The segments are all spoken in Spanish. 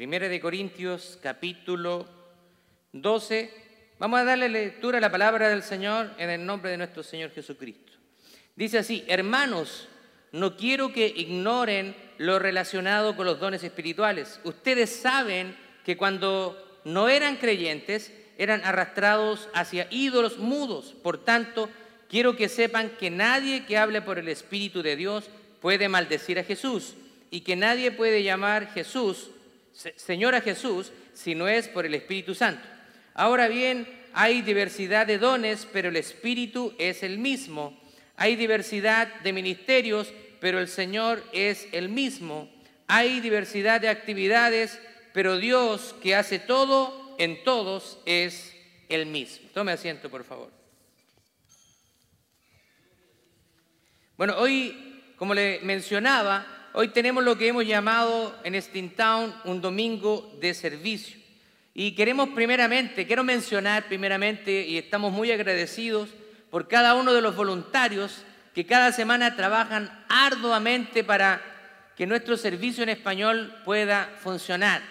Primera de Corintios capítulo 12. Vamos a darle lectura a la palabra del Señor en el nombre de nuestro Señor Jesucristo. Dice así, hermanos, no quiero que ignoren lo relacionado con los dones espirituales. Ustedes saben que cuando no eran creyentes, eran arrastrados hacia ídolos mudos. Por tanto, quiero que sepan que nadie que hable por el Espíritu de Dios puede maldecir a Jesús y que nadie puede llamar Jesús, Señor a Jesús, si no es por el Espíritu Santo. Ahora bien, hay diversidad de dones, pero el Espíritu es el mismo. Hay diversidad de ministerios, pero el Señor es el mismo. Hay diversidad de actividades, pero Dios que hace todo en todos es el mismo. Tome asiento, por favor. Bueno, hoy, como le mencionaba, hoy tenemos lo que hemos llamado en Town un domingo de servicio. Y queremos primeramente, quiero mencionar primeramente, y estamos muy agradecidos por cada uno de los voluntarios que cada semana trabajan arduamente para que nuestro servicio en español pueda funcionar.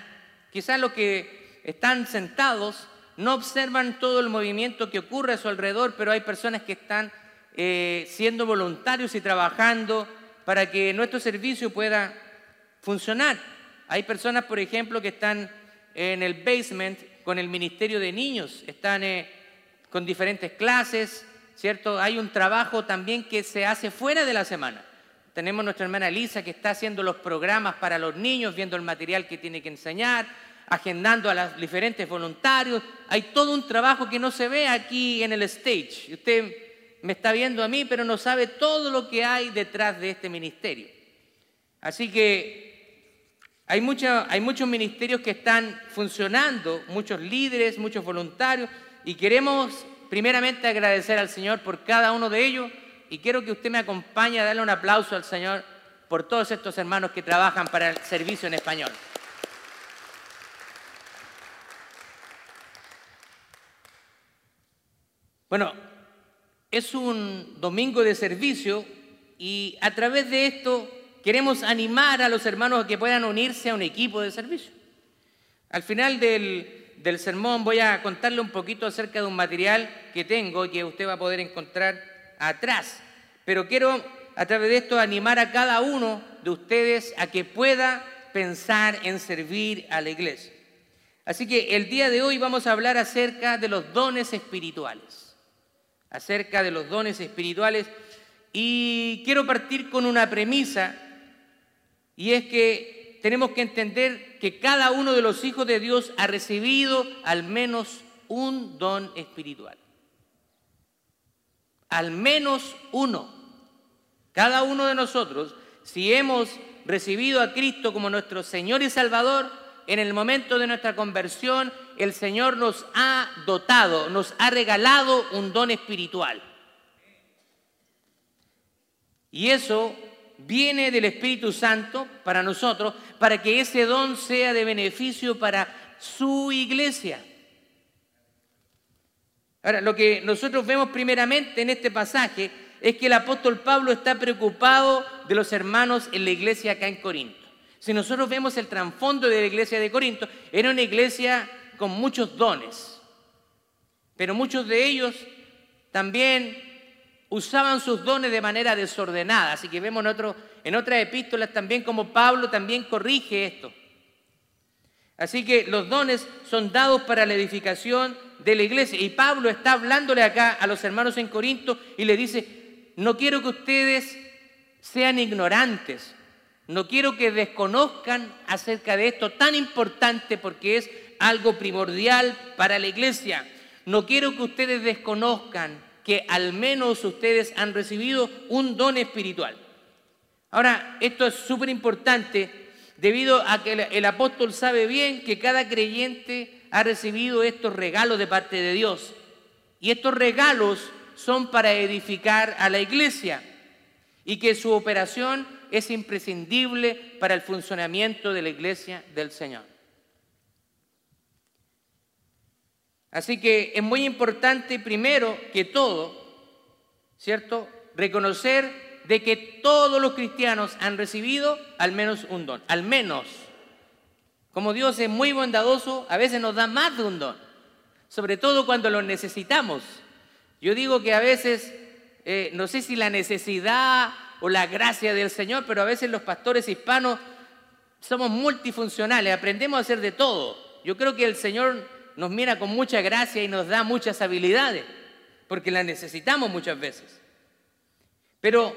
Quizás los que están sentados no observan todo el movimiento que ocurre a su alrededor, pero hay personas que están eh, siendo voluntarios y trabajando para que nuestro servicio pueda funcionar. Hay personas, por ejemplo, que están en el basement con el Ministerio de Niños, están eh, con diferentes clases, ¿cierto? Hay un trabajo también que se hace fuera de la semana. Tenemos nuestra hermana Elisa que está haciendo los programas para los niños, viendo el material que tiene que enseñar, agendando a los diferentes voluntarios. Hay todo un trabajo que no se ve aquí en el stage. Usted me está viendo a mí, pero no sabe todo lo que hay detrás de este ministerio. Así que hay, muchos ministerios que están funcionando, muchos líderes, muchos voluntarios, y queremos primeramente agradecer al Señor por cada uno de ellos y quiero que usted me acompañe a darle un aplauso al Señor por todos estos hermanos que trabajan para el servicio en español. Bueno, es un domingo de servicio y a través de esto queremos animar a los hermanos a que puedan unirse a un equipo de servicio. Al final del, del sermón voy a contarle un poquito acerca de un material que tengo y que usted va a poder encontrar atrás. Pero quiero a través de esto animar a cada uno de ustedes a que pueda pensar en servir a la iglesia. Así que el día de hoy vamos a hablar acerca de los dones espirituales. Acerca de los dones espirituales. Y quiero partir con una premisa y es que tenemos que entender que cada uno de los hijos de Dios ha recibido al menos un don espiritual. Al menos uno. Cada uno de nosotros, si hemos recibido a Cristo como nuestro Señor y Salvador, en el momento de nuestra conversión, el Señor nos ha dotado, nos ha regalado un don espiritual. Y eso viene del Espíritu Santo para nosotros, para que ese don sea de beneficio para su iglesia. Ahora, lo que nosotros vemos primeramente en este pasaje es que el apóstol Pablo está preocupado de los hermanos en la iglesia acá en Corinto. Si nosotros vemos el trasfondo de la iglesia de Corinto, era una iglesia con muchos dones, pero muchos de ellos también usaban sus dones de manera desordenada. Así que vemos en, en otras epístolas también como Pablo también corrige esto. Así que los dones son dados para la edificación de la iglesia. Y Pablo está hablándole acá a los hermanos en Corinto y le dice, no quiero que ustedes sean ignorantes, no quiero que desconozcan acerca de esto tan importante porque es algo primordial para la iglesia. No quiero que ustedes desconozcan que al menos ustedes han recibido un don espiritual. Ahora, esto es súper importante debido a que el, apóstol sabe bien que cada creyente ha recibido estos regalos de parte de Dios. Y estos regalos son para edificar a la iglesia y que su operación es imprescindible para el funcionamiento de la iglesia del Señor. Así que es muy importante primero que todo, ¿cierto? Reconocer de que todos los cristianos han recibido al menos un don, al menos. Como Dios es muy bondadoso, a veces nos da más de un don, sobre todo cuando lo necesitamos. Yo digo que a veces, eh, no sé si la necesidad o la gracia del Señor, pero a veces los pastores hispanos somos multifuncionales, aprendemos a hacer de todo. Yo creo que el Señor nos mira con mucha gracia y nos da muchas habilidades, porque las necesitamos muchas veces. Pero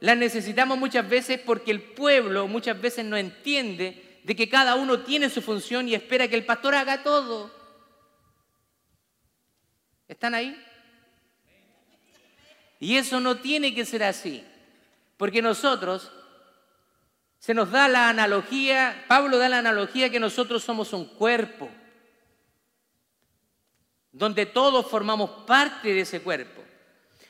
las necesitamos muchas veces porque el pueblo muchas veces no entiende de que cada uno tiene su función y espera que el pastor haga todo. ¿Están ahí? Y eso no tiene que ser así, porque nosotros, se nos da la analogía, Pablo da la analogía que nosotros somos un cuerpo, donde todos formamos parte de ese cuerpo.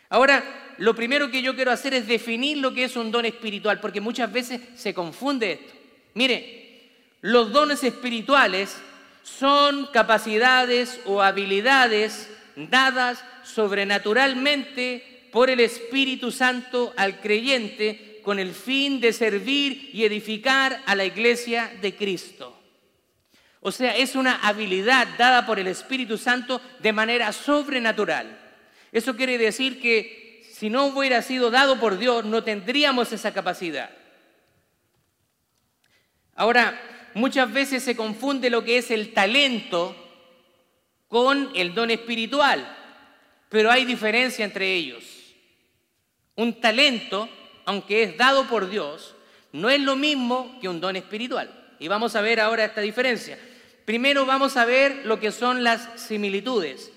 Ahora, lo primero que yo quiero hacer es definir lo que es un don espiritual, porque muchas veces se confunde esto. Mire, los dones espirituales son capacidades o habilidades dadas sobrenaturalmente por el Espíritu Santo al creyente con el fin de servir y edificar a la iglesia de Cristo. O sea, es una habilidad dada por el Espíritu Santo de manera sobrenatural. Eso quiere decir que si no hubiera sido dado por Dios, no tendríamos esa capacidad. Ahora, muchas veces se confunde lo que es el talento con el don espiritual, pero hay diferencia entre ellos. Un talento, aunque es dado por Dios, no es lo mismo que un don espiritual. Y vamos a ver ahora esta diferencia. Primero vamos a ver lo que son las similitudes.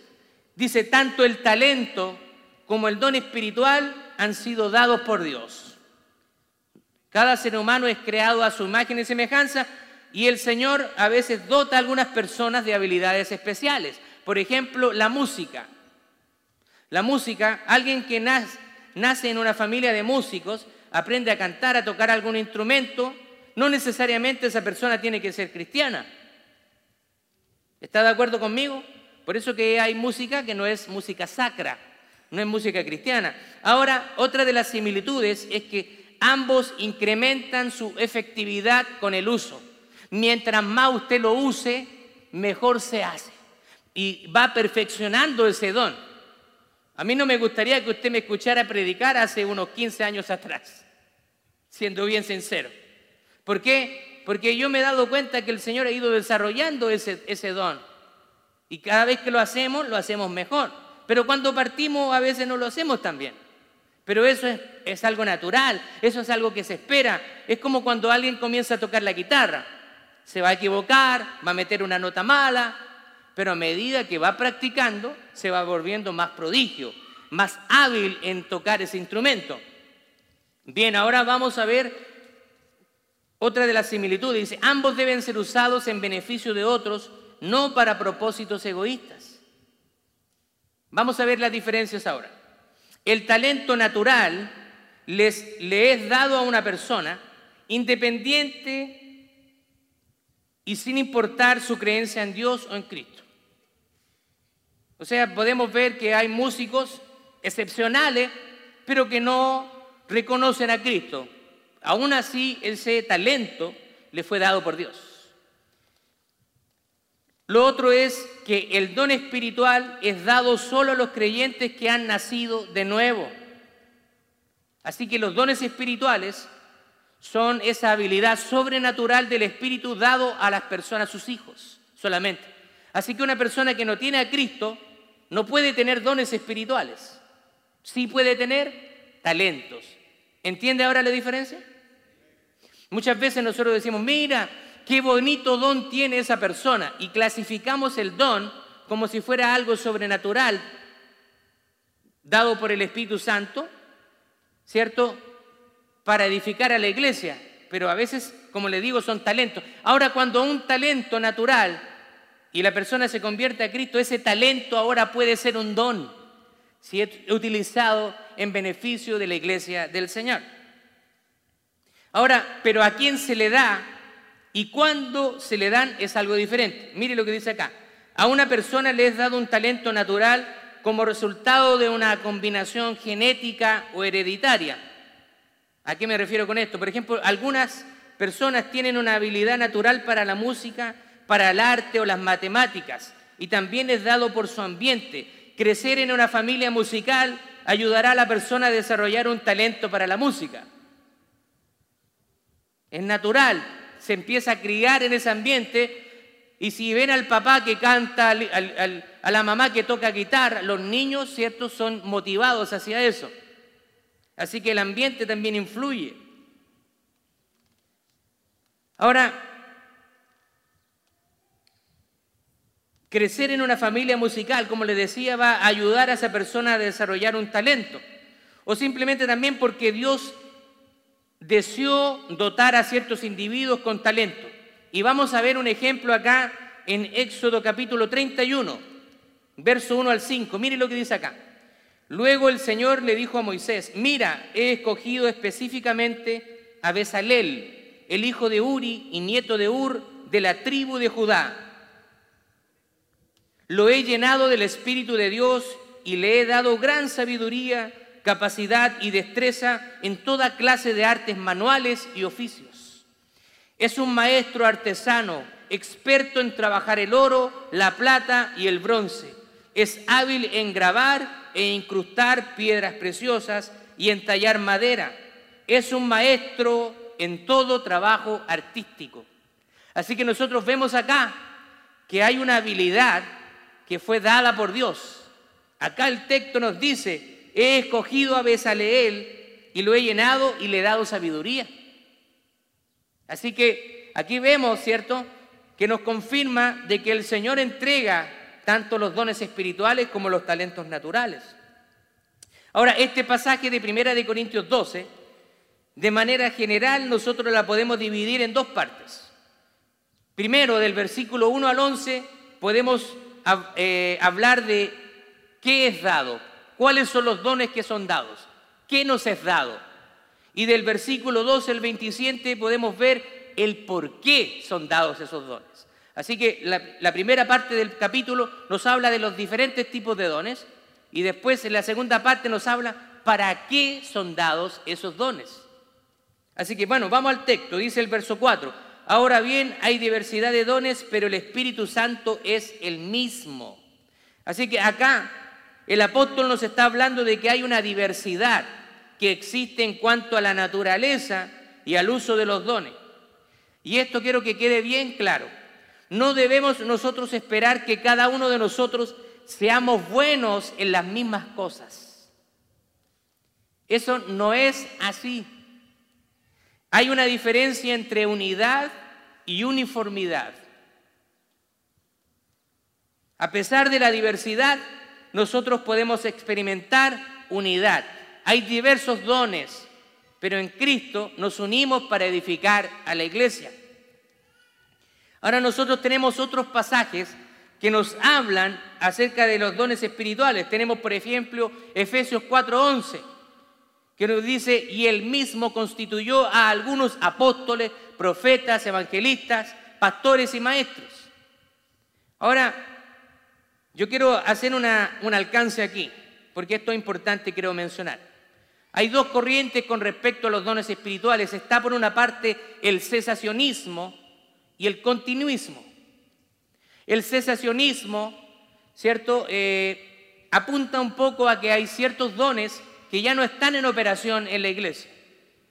Dice, tanto el talento como el don espiritual han sido dados por Dios. Cada ser humano es creado a su imagen y semejanza y el Señor a veces dota a algunas personas de habilidades especiales. Por ejemplo, la música. La música, alguien que nace, nace en una familia de músicos, aprende a cantar, a tocar algún instrumento, no necesariamente esa persona tiene que ser cristiana. ¿Está de acuerdo conmigo? Por eso que hay música que no es música sacra, no es música cristiana. Ahora, otra de las similitudes es que ambos incrementan su efectividad con el uso. Mientras más usted lo use, mejor se hace. Y va perfeccionando ese don. A mí no me gustaría que usted me escuchara predicar hace unos 15 años atrás, siendo bien sincero. ¿Por qué? Porque yo me he dado cuenta que el Señor ha ido desarrollando ese, don. Y cada vez que lo hacemos, lo hacemos mejor. Pero cuando partimos a veces no lo hacemos tan bien. Pero eso es, es, algo natural, eso es algo que se espera. Es como cuando alguien comienza a tocar la guitarra. Se va a equivocar, va a meter una nota mala, pero a medida que va practicando, se va volviendo más prodigio, más hábil en tocar ese instrumento. Bien, ahora vamos a ver otra de las similitudes. Dice, ambos deben ser usados en beneficio de otros, no para propósitos egoístas. Vamos a ver las diferencias ahora. El talento natural les, le es dado a una persona independiente y sin importar su creencia en Dios o en Cristo. O sea, podemos ver que hay músicos excepcionales, pero que no reconocen a Cristo. Aún así, ese talento le fue dado por Dios. Lo otro es que el don espiritual es dado solo a los creyentes que han nacido de nuevo. Así que los dones espirituales son esa habilidad sobrenatural del Espíritu dado a las personas, sus hijos, solamente. Así que una persona que no tiene a Cristo no puede tener dones espirituales. Sí puede tener talentos. ¿Entiende ahora la diferencia? Muchas veces nosotros decimos, mira, qué bonito don tiene esa persona y clasificamos el don como si fuera algo sobrenatural dado por el Espíritu Santo, ¿cierto? Para edificar a la iglesia, pero a veces, como le digo, son talentos. Ahora, cuando un talento natural y la persona se convierte a Cristo, ese talento ahora puede ser un don si es utilizado en beneficio de la iglesia del Señor. Ahora, pero a quién se le da y cuándo se le dan es algo diferente. Mire lo que dice acá. A una persona le es dado un talento natural como resultado de una combinación genética o hereditaria. ¿A qué me refiero con esto? Por ejemplo, algunas personas tienen una habilidad natural para la música, para el arte o las matemáticas, y también es dado por su ambiente. Crecer en una familia musical ayudará a la persona a desarrollar un talento para la música. Es natural, se empieza a criar en ese ambiente y si ven al papá que canta, a la mamá que toca guitarra, los niños, ¿cierto?, son motivados hacia eso. Así que el ambiente también influye. Ahora, crecer en una familia musical, como les decía, va a ayudar a esa persona a desarrollar un talento. O simplemente también porque Dios deseó dotar a ciertos individuos con talento. Y vamos a ver un ejemplo acá en Éxodo capítulo 31, verso 1 al 5. Miren lo que dice acá. Luego el Señor le dijo a Moisés, mira, he escogido específicamente a Besalel, el hijo de Uri y nieto de Ur, de la tribu de Judá. Lo he llenado del Espíritu de Dios y le he dado gran sabiduría capacidad y destreza en toda clase de artes manuales y oficios. Es un maestro artesano, experto en trabajar el oro, la plata y el bronce. Es hábil en grabar e incrustar piedras preciosas y en tallar madera. Es un maestro en todo trabajo artístico. Así que nosotros vemos acá que hay una habilidad que fue dada por Dios. Acá el texto nos dice, he escogido a Besaleel y lo he llenado y le he dado sabiduría. Así que aquí vemos, ¿cierto?, que nos confirma de que el Señor entrega tanto los dones espirituales como los talentos naturales. Ahora, este pasaje de Primera de Corintios 12, de manera general nosotros la podemos dividir en dos partes. Primero, del versículo 1 al 11, podemos eh, hablar de qué es dado, cuáles son los dones que son dados, qué nos es dado. Y del versículo 12 al 27 podemos ver el por qué son dados esos dones. Así que la, primera parte del capítulo nos habla de los diferentes tipos de dones y después en la segunda parte nos habla para qué son dados esos dones. Así que bueno, vamos al texto, dice el verso 4. Ahora bien, hay diversidad de dones, pero el Espíritu Santo es el mismo. Así que acá el apóstol nos está hablando de que hay una diversidad que existe en cuanto a la naturaleza y al uso de los dones. Y esto quiero que quede bien claro. No debemos nosotros esperar que cada uno de nosotros seamos buenos en las mismas cosas. Eso no es así. Hay una diferencia entre unidad y uniformidad. A pesar de la diversidad, nosotros podemos experimentar unidad. Hay diversos dones, pero en Cristo nos unimos para edificar a la iglesia. Ahora nosotros tenemos otros pasajes que nos hablan acerca de los dones espirituales. Tenemos, por ejemplo, Efesios 4:11, que nos dice, y él mismo constituyó a algunos apóstoles, profetas, evangelistas, pastores y maestros. Ahora, yo quiero hacer un alcance aquí, porque esto es importante quiero mencionar. Hay dos corrientes con respecto a los dones espirituales. Está por una parte el cesacionismo y el continuismo. El cesacionismo, ¿cierto? Eh, apunta un poco a que hay ciertos dones que ya no están en operación en la iglesia.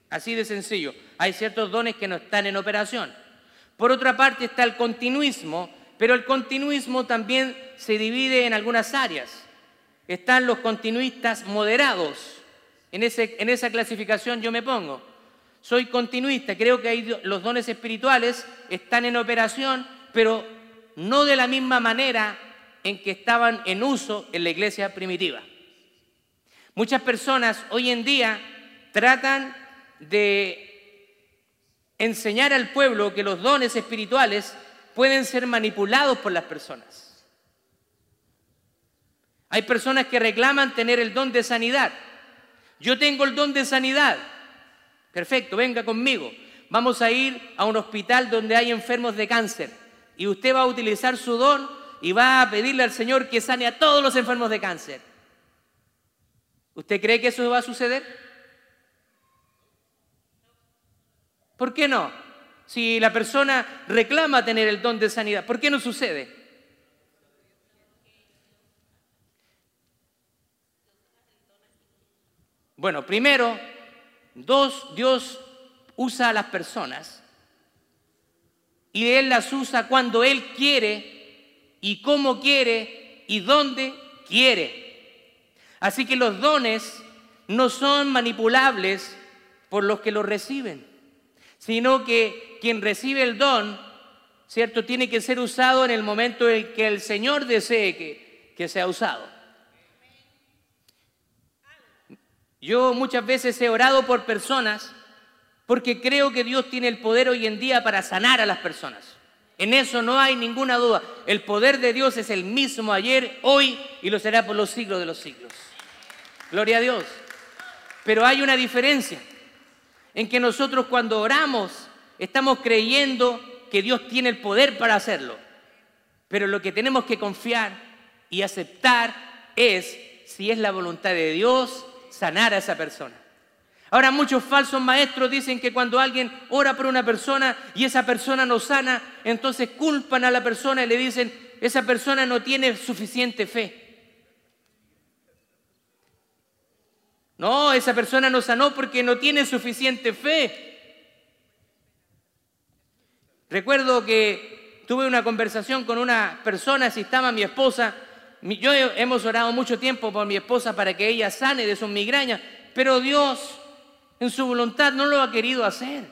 Así de sencillo. Hay ciertos dones que no están en operación. Por otra parte está el continuismo, pero el continuismo también se divide en algunas áreas. Están los continuistas moderados. En, ese, en esa clasificación yo me pongo. Soy continuista, creo que los dones espirituales están en operación, pero no de la misma manera en que estaban en uso en la iglesia primitiva. Muchas personas hoy en día tratan de enseñar al pueblo que los dones espirituales pueden ser manipulados por las personas. Hay personas que reclaman tener el don de sanidad. Yo tengo el don de sanidad. Perfecto, venga conmigo. Vamos a ir a un hospital donde hay enfermos de cáncer. Y usted va a utilizar su don y va a pedirle al Señor que sane a todos los enfermos de cáncer. ¿Usted cree que eso va a suceder? ¿Por qué no? Si la persona reclama tener el don de sanidad, ¿por qué no sucede? Bueno, primero, dos, Dios usa a las personas y Él las usa cuando Él quiere y cómo quiere y dónde quiere. Así que los dones no son manipulables por los que los reciben, sino que quien recibe el don, ¿cierto? Tiene que ser usado en el momento en que el Señor desee que, que sea usado. Yo muchas veces he orado por personas porque creo que Dios tiene el poder hoy en día para sanar a las personas. En eso no hay ninguna duda. El poder de Dios es el mismo ayer, hoy y lo será por los siglos de los siglos. Gloria a Dios. Pero hay una diferencia en que nosotros cuando oramos estamos creyendo que Dios tiene el poder para hacerlo. Pero lo que tenemos que confiar y aceptar es si es la voluntad de Dios sanar a esa persona. Ahora muchos falsos maestros dicen que cuando alguien ora por una persona y esa persona no sana, entonces culpan a la persona y le dicen, esa persona no tiene suficiente fe. No, esa persona no sanó porque no tiene suficiente fe. Recuerdo que tuve una conversación con una persona, si estaba mi esposa, yo hemos orado mucho tiempo por mi esposa para que ella sane de sus migrañas, pero Dios en su voluntad no lo ha querido hacer.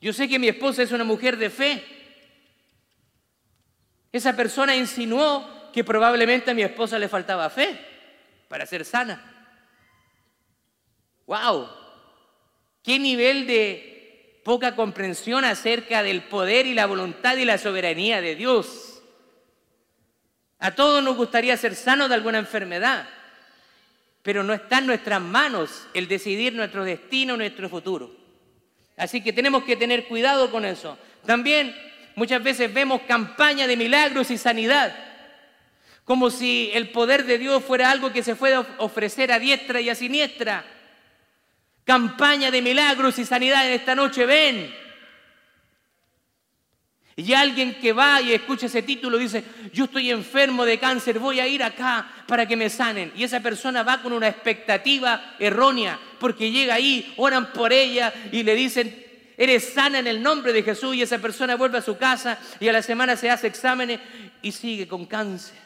Yo sé que mi esposa es una mujer de fe. Esa persona insinuó que probablemente a mi esposa le faltaba fe para ser sana. ¡Wow! ¿Qué nivel de poca comprensión acerca del poder y la voluntad y la soberanía de Dios? A todos nos gustaría ser sanos de alguna enfermedad, pero no está en nuestras manos el decidir nuestro destino, nuestro futuro. Así que tenemos que tener cuidado con eso. También muchas veces vemos campaña de milagros y sanidad, como si el poder de Dios fuera algo que se puede ofrecer a diestra y a siniestra. Campaña de milagros y sanidad en esta noche, ven. Y alguien que va y escucha ese título dice, yo estoy enfermo de cáncer, voy a ir acá para que me sanen. Y esa persona va con una expectativa errónea, porque llega ahí, oran por ella y le dicen, eres sana en el nombre de Jesús. Y esa persona vuelve a su casa y a la semana se hace exámenes y sigue con cáncer.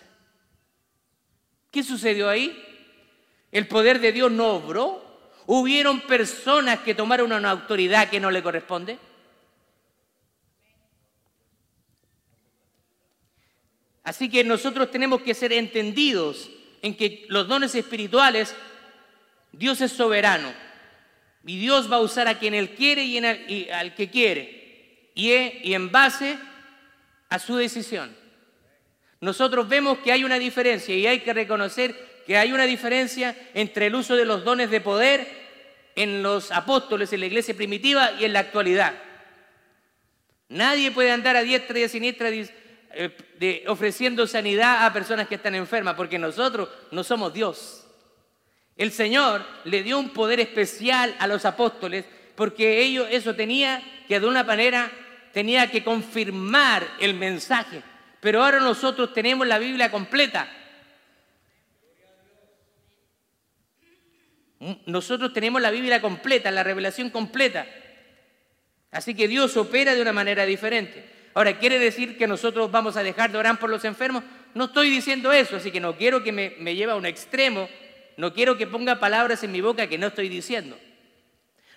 ¿Qué sucedió ahí? ¿El poder de Dios no obró? ¿Hubieron personas que tomaron una autoridad que no le corresponde? Así que nosotros tenemos que ser entendidos en que los dones espirituales, Dios es soberano. Y Dios va a usar a quien Él quiere y, al que quiere. Y, y en base a su decisión. Nosotros vemos que hay una diferencia y hay que reconocer que hay una diferencia entre el uso de los dones de poder en los apóstoles, en la iglesia primitiva y en la actualidad. Nadie puede andar a diestra y a siniestra eh, de, ofreciendo sanidad a personas que están enfermas, porque nosotros no somos Dios. El Señor le dio un poder especial a los apóstoles porque ellos eso tenía que de una manera tenía que confirmar el mensaje. Pero ahora nosotros tenemos la Biblia completa. Nosotros tenemos la Biblia completa, la revelación completa. Así que Dios opera de una manera diferente. Ahora, ¿quiere decir que nosotros vamos a dejar de orar por los enfermos? No estoy diciendo eso, así que no quiero que me, lleve a un extremo, no quiero que ponga palabras en mi boca que no estoy diciendo.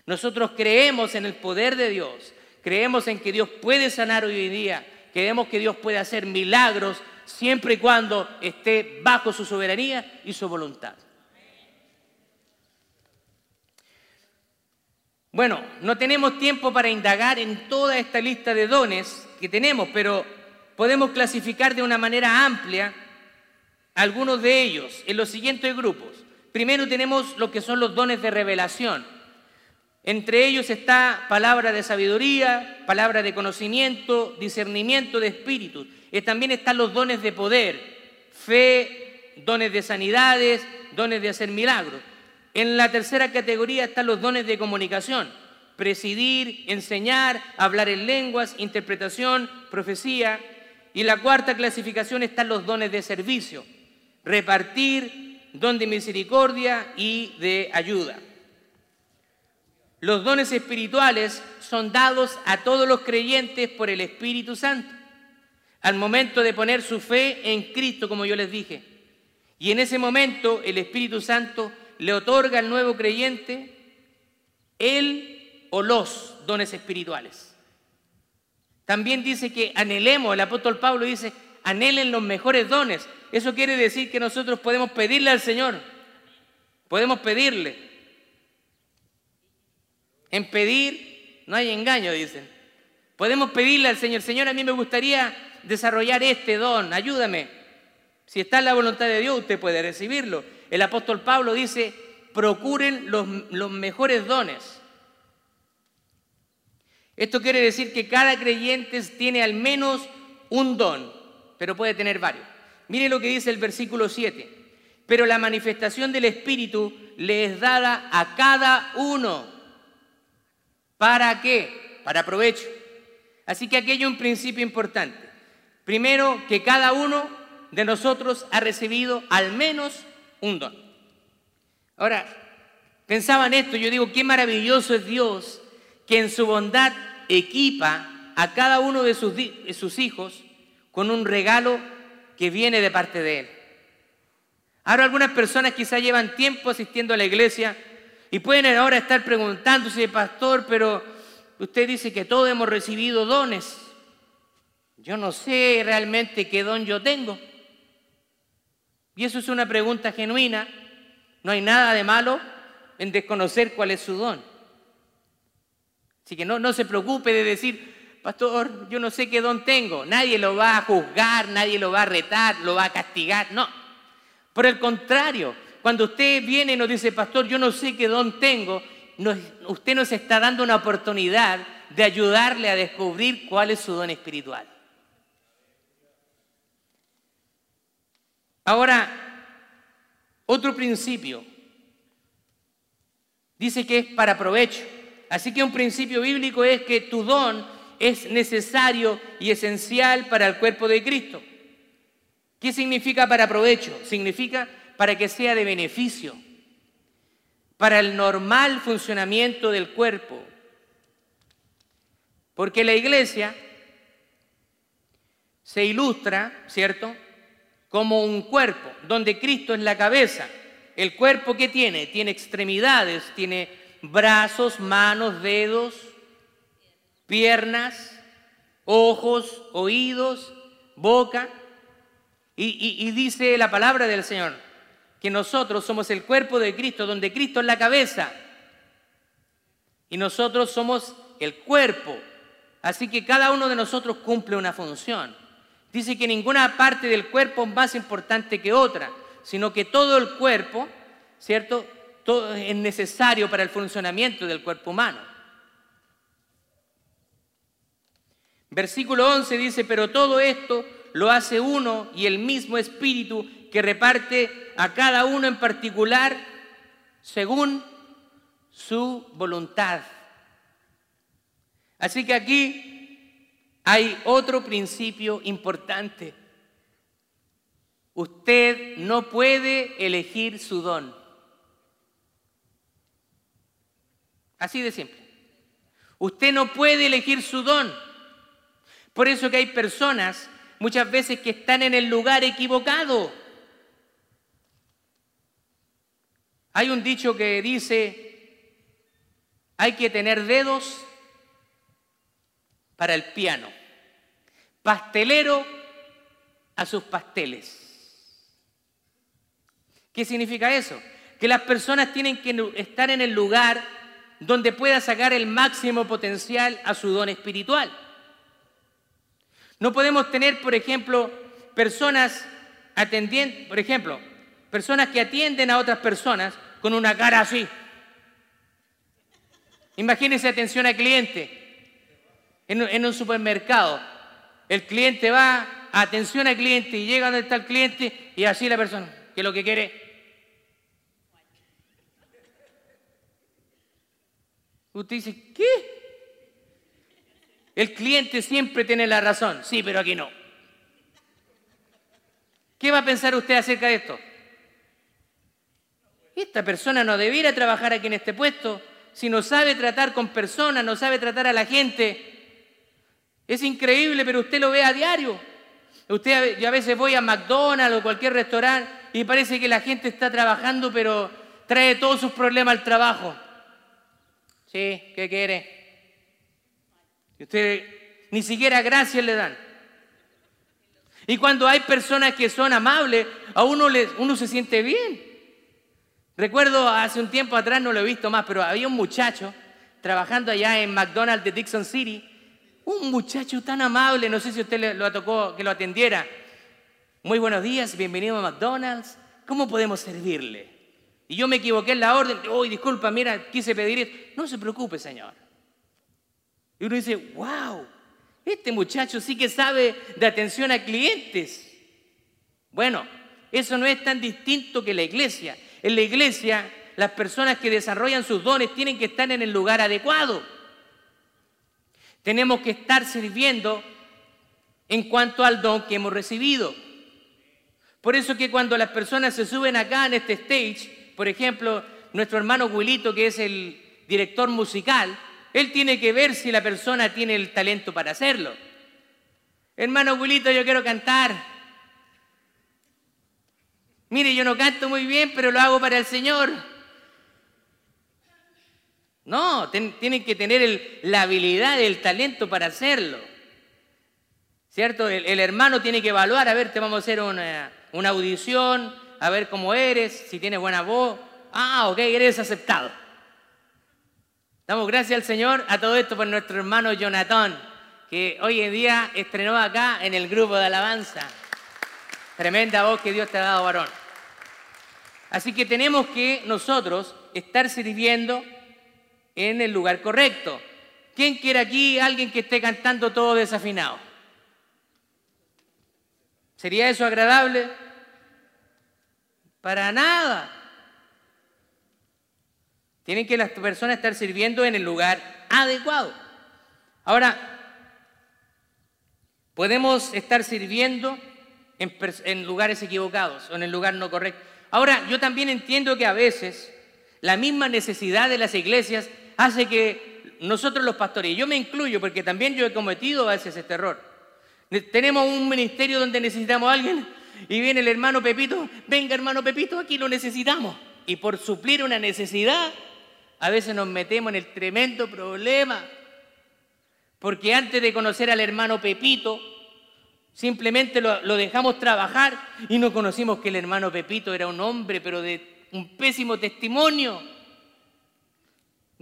Nosotros creemos en el poder de Dios, creemos en que Dios puede sanar hoy en día, creemos que Dios puede hacer milagros siempre y cuando esté bajo su soberanía y su voluntad. Bueno, no tenemos tiempo para indagar en toda esta lista de dones que tenemos, pero podemos clasificar de una manera amplia algunos de ellos en los siguientes grupos. Primero tenemos lo que son los dones de revelación. Entre ellos está palabra de sabiduría, palabra de conocimiento, discernimiento de espíritus. Y también están los dones de poder, fe, dones de sanidades, dones de hacer milagros. En la tercera categoría están los dones de comunicación. presidir, enseñar, hablar en lenguas, interpretación, profecía. Y la cuarta clasificación están los dones de servicio, repartir, don de misericordia y de ayuda. Los dones espirituales son dados a todos los creyentes por el Espíritu Santo, al momento de poner su fe en Cristo, como yo les dije. Y en ese momento el Espíritu Santo le otorga al nuevo creyente el o los dones espirituales. También dice que anhelemos, el apóstol Pablo dice, anhelen los mejores dones. Eso quiere decir que nosotros podemos pedirle al Señor, podemos pedirle. En pedir no hay engaño, dicen. Podemos pedirle al Señor, Señor, a mí me gustaría desarrollar este don, ayúdame. Si está en la voluntad de Dios, usted puede recibirlo. El apóstol Pablo dice, procuren los, mejores dones. Esto quiere decir que cada creyente tiene al menos un don, pero puede tener varios. Mire lo que dice el versículo 7. Pero la manifestación del Espíritu le es dada a cada uno. ¿Para qué? Para provecho. Así que aquí hay un principio importante. Primero, que cada uno de nosotros ha recibido al menos un don. Ahora, pensaba en esto, yo digo, qué maravilloso es Dios que en su bondad equipa a cada uno de sus, sus hijos con un regalo que viene de parte de Él. Ahora algunas personas quizá llevan tiempo asistiendo a la iglesia y pueden ahora estar preguntándose, pastor, pero usted dice que todos hemos recibido dones. Yo no sé realmente qué don yo tengo. Y eso es una pregunta genuina. No hay nada de malo en desconocer cuál es su don. Así que no, no se preocupe de decir, pastor, yo no sé qué don tengo. Nadie lo va a juzgar, nadie lo va a retar, lo va a castigar. No. Por el contrario, cuando usted viene y nos dice, pastor, yo no sé qué don tengo, usted nos está dando una oportunidad de ayudarle a descubrir cuál es su don espiritual. Ahora, otro principio dice que es para provecho. Así que un principio bíblico es que tu don es necesario y esencial para el cuerpo de Cristo. ¿Qué significa para provecho? Significa para que sea de beneficio, para el normal funcionamiento del cuerpo. Porque la iglesia se ilustra, ¿cierto?, como un cuerpo, donde Cristo es la cabeza. El cuerpo que tiene, tiene extremidades, tiene brazos, manos, dedos, piernas, ojos, oídos, boca. Y, dice la palabra del Señor que nosotros somos el cuerpo de Cristo, donde Cristo es la cabeza. Y nosotros somos el cuerpo. Así que cada uno de nosotros cumple una función. Dice que ninguna parte del cuerpo es más importante que otra, sino que todo el cuerpo, ¿cierto? todo es necesario para el funcionamiento del cuerpo humano. Versículo 11 dice, pero todo esto lo hace uno y el mismo espíritu que reparte a cada uno en particular según su voluntad. Así que aquí hay otro principio importante. Usted no puede elegir su don. Así de simple. Usted no puede elegir su don. Por eso que hay personas muchas veces que están en el lugar equivocado. Hay un dicho que dice, hay que tener dedos para el piano, pastelero a sus pasteles. ¿Qué significa eso? Que las personas tienen que estar en el lugar donde pueda sacar el máximo potencial a su don espiritual. No podemos tener, por ejemplo, personas atendiendo, por ejemplo, personas que atienden a otras personas con una cara así. Imagínense atención al cliente en, un supermercado. El cliente va, atención al cliente y llega donde está el cliente y así la persona, que lo que quiere Usted dice, ¿qué? El cliente siempre tiene la razón. Sí, pero aquí no. ¿Qué va a pensar usted acerca de esto? Esta persona no debiera trabajar aquí en este puesto si no sabe tratar con personas, no sabe tratar a la gente. Es increíble, pero usted lo ve a diario. Usted, yo a veces voy a McDonald's o cualquier restaurante y parece que la gente está trabajando, pero trae todos sus problemas al trabajo. ¿Sí? ¿Qué quiere? Usted ni siquiera gracias le dan. Y cuando hay personas que son amables, a uno, uno se siente bien. Recuerdo hace un tiempo atrás, no lo he visto más, pero había un muchacho trabajando allá en McDonald's de Dixon City. Un muchacho tan amable, no sé si usted lo tocó que lo atendiera. Muy buenos días, bienvenido a McDonald's. ¿Cómo podemos servirle? Y yo me equivoqué en la orden. Uy, disculpa, mira, quise pedir esto. No se preocupe, señor. Y uno dice, wow, este muchacho sí que sabe de atención a clientes. Bueno, eso no es tan distinto que la iglesia. En la iglesia, las personas que desarrollan sus dones tienen que estar en el lugar adecuado. Tenemos que estar sirviendo en cuanto al don que hemos recibido. Por eso que cuando las personas se suben acá en este stage, por ejemplo, nuestro hermano Wilito, que es el director musical, él tiene que ver si la persona tiene el talento para hacerlo. Hermano Wilito, yo quiero cantar. Mire, yo no canto muy bien, pero lo hago para el Señor. No, tienen que tener la habilidad, el talento para hacerlo. ¿Cierto? El, hermano tiene que evaluar, a ver, te vamos a hacer una, una audición, a ver cómo eres, si tienes buena voz. Ah, ok, eres aceptado. Damos gracias al Señor a todo esto por nuestro hermano Jonathan, que hoy en día estrenó acá en el grupo de alabanza. Tremenda voz que Dios te ha dado, varón. Así que tenemos que nosotros estar sirviendo en el lugar correcto. ¿Quién quiere aquí alguien que esté cantando todo desafinado? ¿Sería eso agradable? Para nada. Tienen que las personas estar sirviendo en el lugar adecuado. Ahora, podemos estar sirviendo en, en lugares equivocados o en el lugar no correcto. Ahora, yo también entiendo que a veces la misma necesidad de las iglesias hace que nosotros los pastores, y yo me incluyo porque también yo he cometido a veces este error, tenemos un ministerio donde necesitamos a alguien y viene el hermano Pepito, venga hermano Pepito, aquí lo necesitamos. Y por suplir una necesidad, a veces nos metemos en el tremendo problema. Porque antes de conocer al hermano Pepito, Simplemente lo, dejamos trabajar y no conocimos que el hermano Pepito era un hombre, pero de un pésimo testimonio.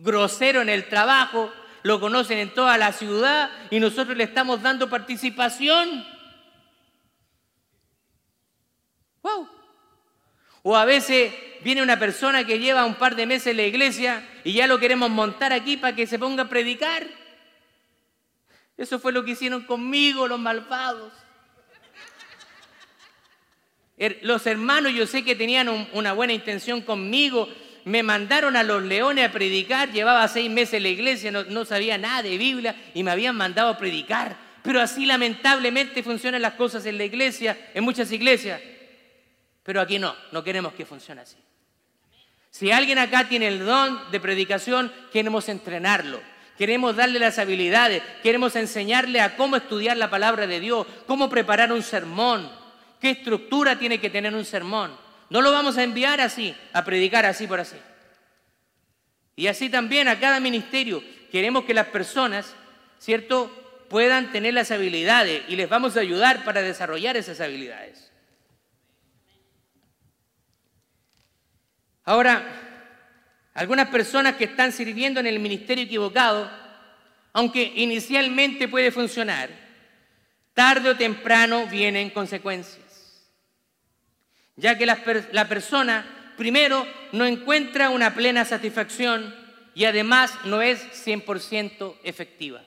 Grosero en el trabajo, lo conocen en toda la ciudad y nosotros le estamos dando participación. ¡Wow! O a veces viene una persona que lleva un par de meses en la iglesia y ya lo queremos montar aquí para que se ponga a predicar. Eso fue lo que hicieron conmigo los malvados. Los hermanos yo sé que tenían una buena intención conmigo. Me mandaron a los leones a predicar. Llevaba seis meses en la iglesia, no, sabía nada de Biblia y me habían mandado a predicar. Pero así lamentablemente funcionan las cosas en la iglesia, en muchas iglesias. Pero aquí no, no queremos que funcione así. Si alguien acá tiene el don de predicación, queremos entrenarlo. Queremos darle las habilidades, queremos enseñarle a cómo estudiar la palabra de Dios, cómo preparar un sermón, qué estructura tiene que tener un sermón. No lo vamos a enviar así, a predicar así por así. Y así también a cada ministerio queremos que las personas, ¿cierto?, puedan tener las habilidades y les vamos a ayudar para desarrollar esas habilidades. Ahora, algunas personas que están sirviendo en el ministerio equivocado, aunque inicialmente puede funcionar, tarde o temprano vienen consecuencias. Ya que la, persona, primero, no encuentra una plena satisfacción y además no es 100% efectiva.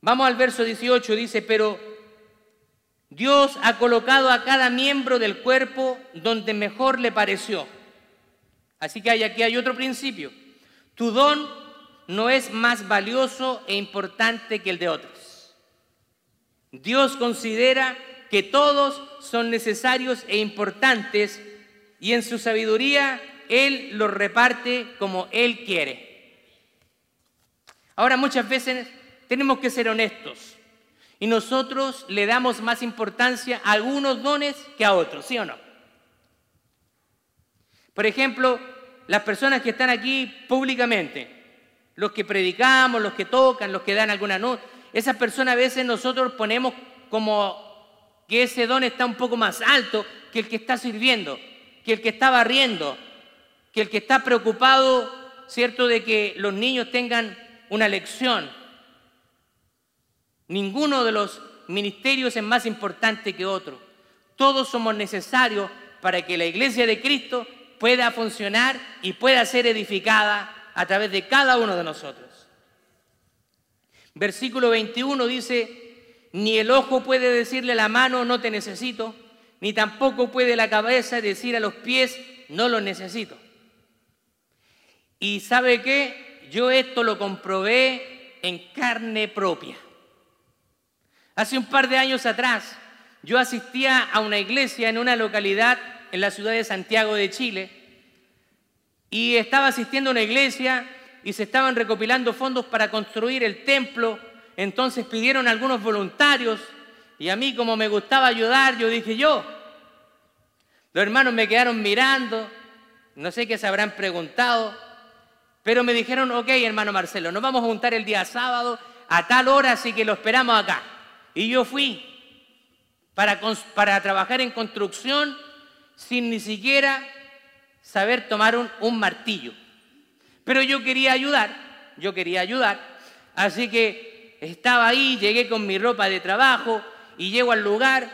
Vamos al verso 18, dice, pero Dios ha colocado a cada miembro del cuerpo donde mejor le pareció. Así que aquí hay otro principio. Tu don no es más valioso e importante que el de otros. Dios considera que todos son necesarios e importantes y en su sabiduría Él los reparte como Él quiere. Ahora muchas veces tenemos que ser honestos y nosotros le damos más importancia a algunos dones que a otros, ¿sí o no? Por ejemplo, las personas que están aquí públicamente, los que predicamos, los que tocan, los que dan alguna nota, esas personas a veces nosotros ponemos como que ese don está un poco más alto que el que está sirviendo, que el que está barriendo, que el que está preocupado, ¿cierto?, de que los niños tengan una lección, Ninguno de los ministerios es más importante que otro. Todos somos necesarios para que la iglesia de Cristo pueda funcionar y pueda ser edificada a través de cada uno de nosotros. Versículo 21 dice, ni el ojo puede decirle a la mano, no te necesito, ni tampoco puede la cabeza decir a los pies, no lo necesito. Y sabe qué, yo esto lo comprobé en carne propia. Hace un par de años atrás, yo asistía a una iglesia en una localidad en la ciudad de Santiago de Chile y estaba asistiendo a una iglesia y se estaban recopilando fondos para construir el templo. Entonces pidieron algunos voluntarios y a mí como me gustaba ayudar, yo dije yo. Los hermanos me quedaron mirando, no sé qué se habrán preguntado, pero me dijeron, ok hermano Marcelo, nos vamos a juntar el día sábado a tal hora, así que lo esperamos acá. Y yo fui para, para trabajar en construcción sin ni siquiera saber tomar un, un martillo. Pero yo quería ayudar, yo quería ayudar. Así que estaba ahí, llegué con mi ropa de trabajo y llego al lugar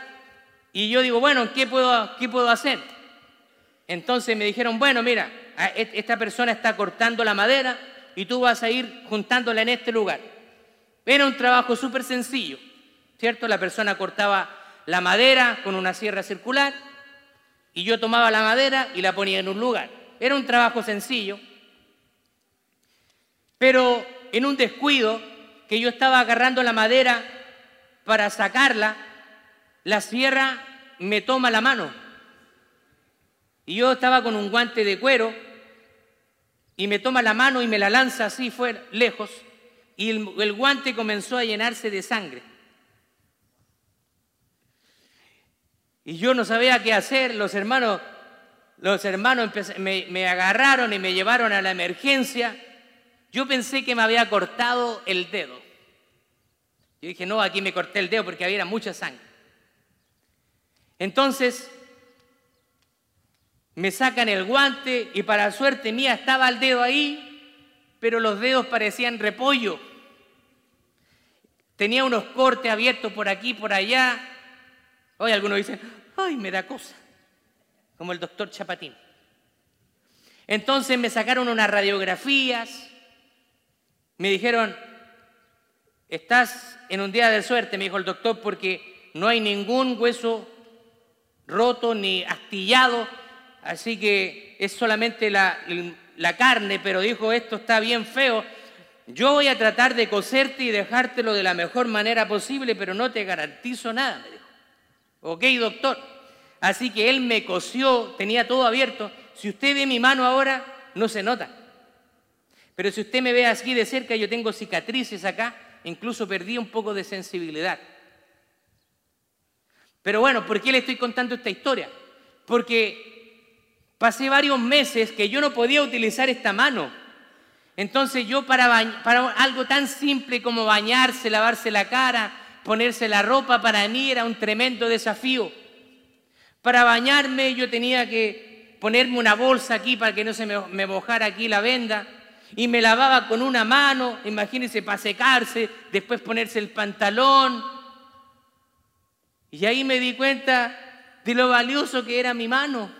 y yo digo, bueno, ¿qué puedo, qué puedo hacer? Entonces me dijeron, bueno, mira, esta persona está cortando la madera y tú vas a ir juntándola en este lugar. Era un trabajo súper sencillo. ¿cierto? La persona cortaba la madera con una sierra circular y yo tomaba la madera y la ponía en un lugar. Era un trabajo sencillo, pero en un descuido que yo estaba agarrando la madera para sacarla, la sierra me toma la mano. Y yo estaba con un guante de cuero y me toma la mano y me la lanza así fue lejos y el, el guante comenzó a llenarse de sangre. Y yo no sabía qué hacer, los hermanos, los hermanos me, agarraron y me llevaron a la emergencia. Yo pensé que me había cortado el dedo. Yo dije, no, aquí me corté el dedo porque había mucha sangre. Entonces, me sacan el guante y para suerte mía estaba el dedo ahí, pero los dedos parecían repollo. Tenía unos cortes abiertos por aquí, por allá. Hoy algunos dicen, ay, me da cosa, como el doctor Chapatín. Entonces me sacaron unas radiografías, me dijeron, estás en un día de suerte, me dijo el doctor, porque no hay ningún hueso roto ni astillado, así que es solamente la, la carne, pero dijo, esto está bien feo, yo voy a tratar de coserte y dejártelo de la mejor manera posible, pero no te garantizo nada, me dijo. Ok, doctor. Así que él me cosió, tenía todo abierto. Si usted ve mi mano ahora, no se nota. Pero si usted me ve así de cerca, yo tengo cicatrices acá, incluso perdí un poco de sensibilidad. Pero bueno, ¿por qué le estoy contando esta historia? Porque pasé varios meses que yo no podía utilizar esta mano. Entonces yo para, para algo tan simple como bañarse, lavarse la cara, ponerse la ropa, para mí era un tremendo desafío. Para bañarme yo tenía que ponerme una bolsa aquí para que no se me, mojara aquí la venda. Y me lavaba con una mano, imagínense, para secarse, después ponerse el pantalón. Y ahí me di cuenta de lo valioso que era mi mano.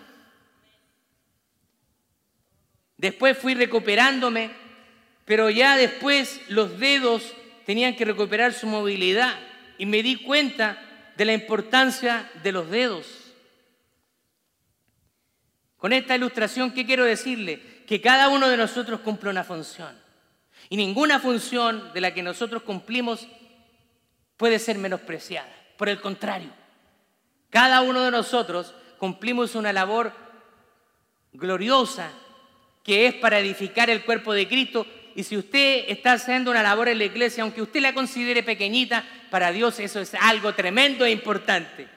Después fui recuperándome, pero ya después los dedos tenían que recuperar su movilidad y me di cuenta de la importancia de los dedos. Con esta ilustración, ¿qué quiero decirle? Que cada uno de nosotros cumple una función. Y ninguna función de la que nosotros cumplimos puede ser menospreciada. Por el contrario, cada uno de nosotros cumplimos una labor gloriosa que es para edificar el cuerpo de Cristo. Y si usted está haciendo una labor en la iglesia, aunque usted la considere pequeñita, para Dios eso es algo tremendo e importante.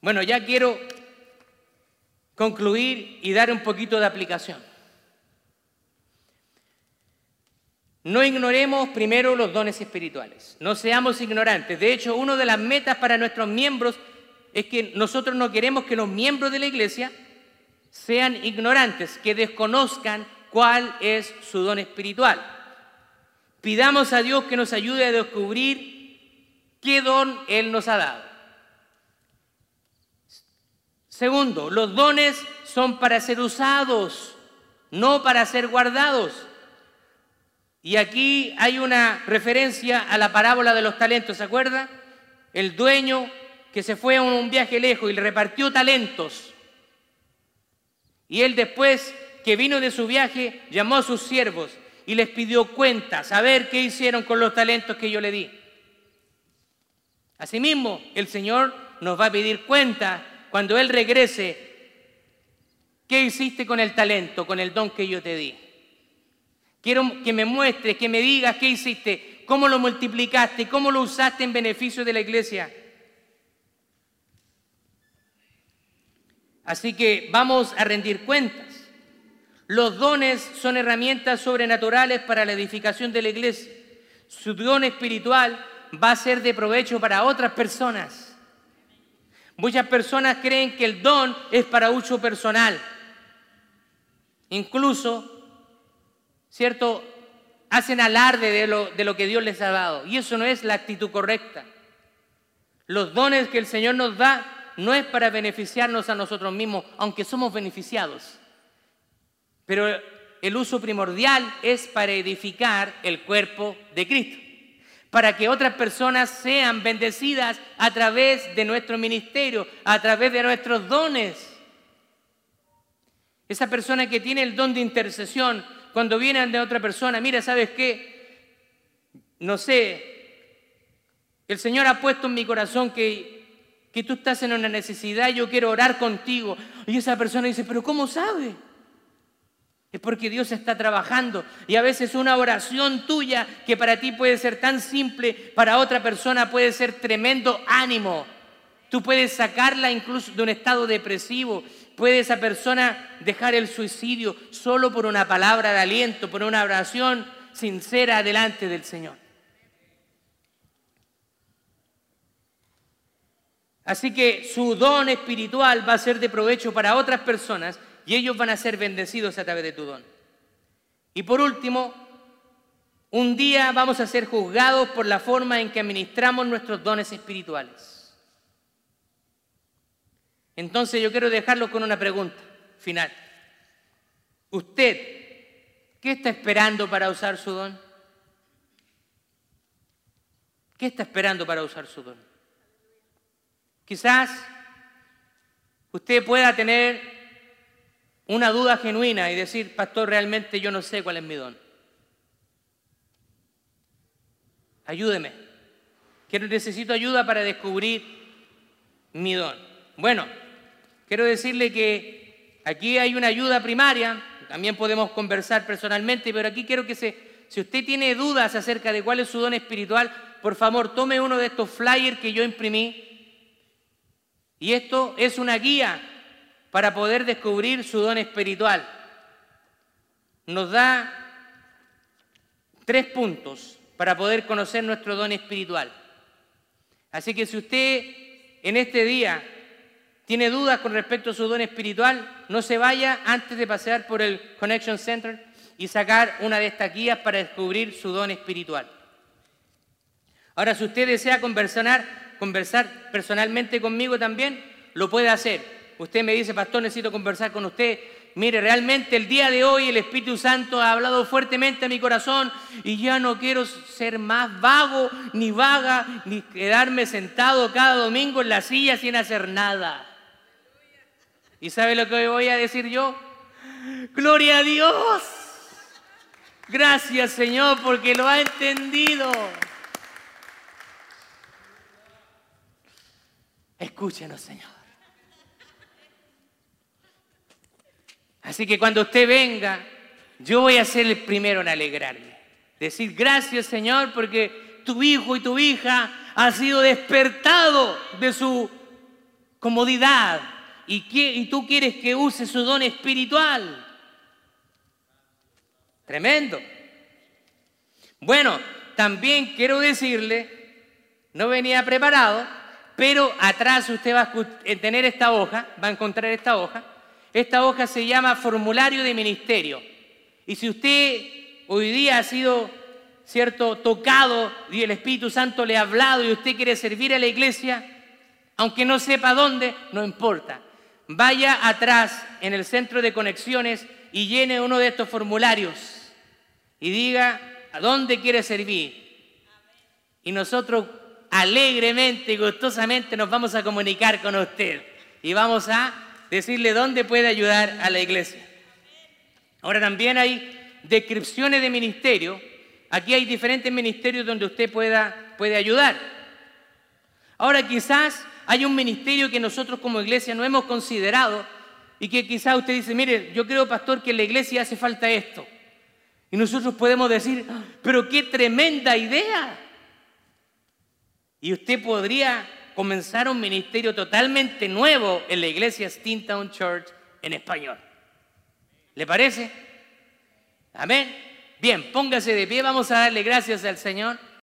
Bueno, ya quiero concluir y dar un poquito de aplicación. No ignoremos primero los dones espirituales, no seamos ignorantes. De hecho, una de las metas para nuestros miembros es que nosotros no queremos que los miembros de la iglesia sean ignorantes, que desconozcan cuál es su don espiritual. Pidamos a Dios que nos ayude a descubrir qué don Él nos ha dado. Segundo, los dones son para ser usados, no para ser guardados. Y aquí hay una referencia a la parábola de los talentos, ¿se acuerda? El dueño que se fue a un viaje lejos y le repartió talentos. Y él después que vino de su viaje llamó a sus siervos y les pidió cuentas, a ver qué hicieron con los talentos que yo le di. Asimismo, el Señor nos va a pedir cuenta cuando Él regrese, ¿qué hiciste con el talento, con el don que yo te di? Quiero que me muestres, que me digas qué hiciste, cómo lo multiplicaste, cómo lo usaste en beneficio de la iglesia. Así que vamos a rendir cuentas. Los dones son herramientas sobrenaturales para la edificación de la iglesia. Su don espiritual va a ser de provecho para otras personas. Muchas personas creen que el don es para uso personal. Incluso, ¿cierto? Hacen alarde de lo, de lo que Dios les ha dado. Y eso no es la actitud correcta. Los dones que el Señor nos da no es para beneficiarnos a nosotros mismos, aunque somos beneficiados. Pero el uso primordial es para edificar el cuerpo de Cristo para que otras personas sean bendecidas a través de nuestro ministerio, a través de nuestros dones. Esa persona que tiene el don de intercesión, cuando viene de otra persona, mira, ¿sabes qué? No sé, el Señor ha puesto en mi corazón que, que tú estás en una necesidad, yo quiero orar contigo. Y esa persona dice, pero ¿cómo sabe? Es porque Dios está trabajando y a veces una oración tuya que para ti puede ser tan simple, para otra persona puede ser tremendo ánimo. Tú puedes sacarla incluso de un estado depresivo. Puede esa persona dejar el suicidio solo por una palabra de aliento, por una oración sincera delante del Señor. Así que su don espiritual va a ser de provecho para otras personas y ellos van a ser bendecidos a través de tu don. Y por último, un día vamos a ser juzgados por la forma en que administramos nuestros dones espirituales. Entonces yo quiero dejarlo con una pregunta final. ¿Usted qué está esperando para usar su don? ¿Qué está esperando para usar su don? Quizás usted pueda tener una duda genuina y decir, pastor, realmente yo no sé cuál es mi don. Ayúdeme. Quiero, necesito ayuda para descubrir mi don. Bueno, quiero decirle que aquí hay una ayuda primaria, también podemos conversar personalmente, pero aquí quiero que se, si usted tiene dudas acerca de cuál es su don espiritual, por favor tome uno de estos flyers que yo imprimí. Y esto es una guía para poder descubrir su don espiritual. Nos da tres puntos para poder conocer nuestro don espiritual. Así que si usted en este día tiene dudas con respecto a su don espiritual, no se vaya antes de pasar por el Connection Center y sacar una de estas guías para descubrir su don espiritual. Ahora, si usted desea conversar, conversar personalmente conmigo también, lo puede hacer usted me dice, pastor, necesito conversar con usted. Mire, realmente el día de hoy el Espíritu Santo ha hablado fuertemente a mi corazón y ya no quiero ser más vago, ni vaga, ni quedarme sentado cada domingo en la silla sin hacer nada. ¿Y sabe lo que voy a decir yo? Gloria a Dios. Gracias Señor porque lo ha entendido. Escúchenos Señor. Así que cuando usted venga, yo voy a ser el primero en alegrarme. Decir gracias Señor porque tu hijo y tu hija ha sido despertado de su comodidad y, y tú quieres que use su don espiritual. Tremendo. Bueno, también quiero decirle, no venía preparado, pero atrás usted va a tener esta hoja, va a encontrar esta hoja. Esta hoja se llama formulario de ministerio. Y si usted hoy día ha sido, cierto, tocado y el Espíritu Santo le ha hablado y usted quiere servir a la iglesia, aunque no sepa dónde, no importa. Vaya atrás en el centro de conexiones y llene uno de estos formularios y diga a dónde quiere servir. Y nosotros alegremente y gustosamente nos vamos a comunicar con usted y vamos a decirle dónde puede ayudar a la iglesia. Ahora también hay descripciones de ministerio. Aquí hay diferentes ministerios donde usted pueda, puede ayudar. Ahora quizás hay un ministerio que nosotros como iglesia no hemos considerado y que quizás usted dice, mire, yo creo, pastor, que en la iglesia hace falta esto. Y nosotros podemos decir, pero qué tremenda idea. Y usted podría comenzar un ministerio totalmente nuevo en la iglesia Steamtown Church en español. ¿Le parece? Amén. Bien, póngase de pie, vamos a darle gracias al Señor.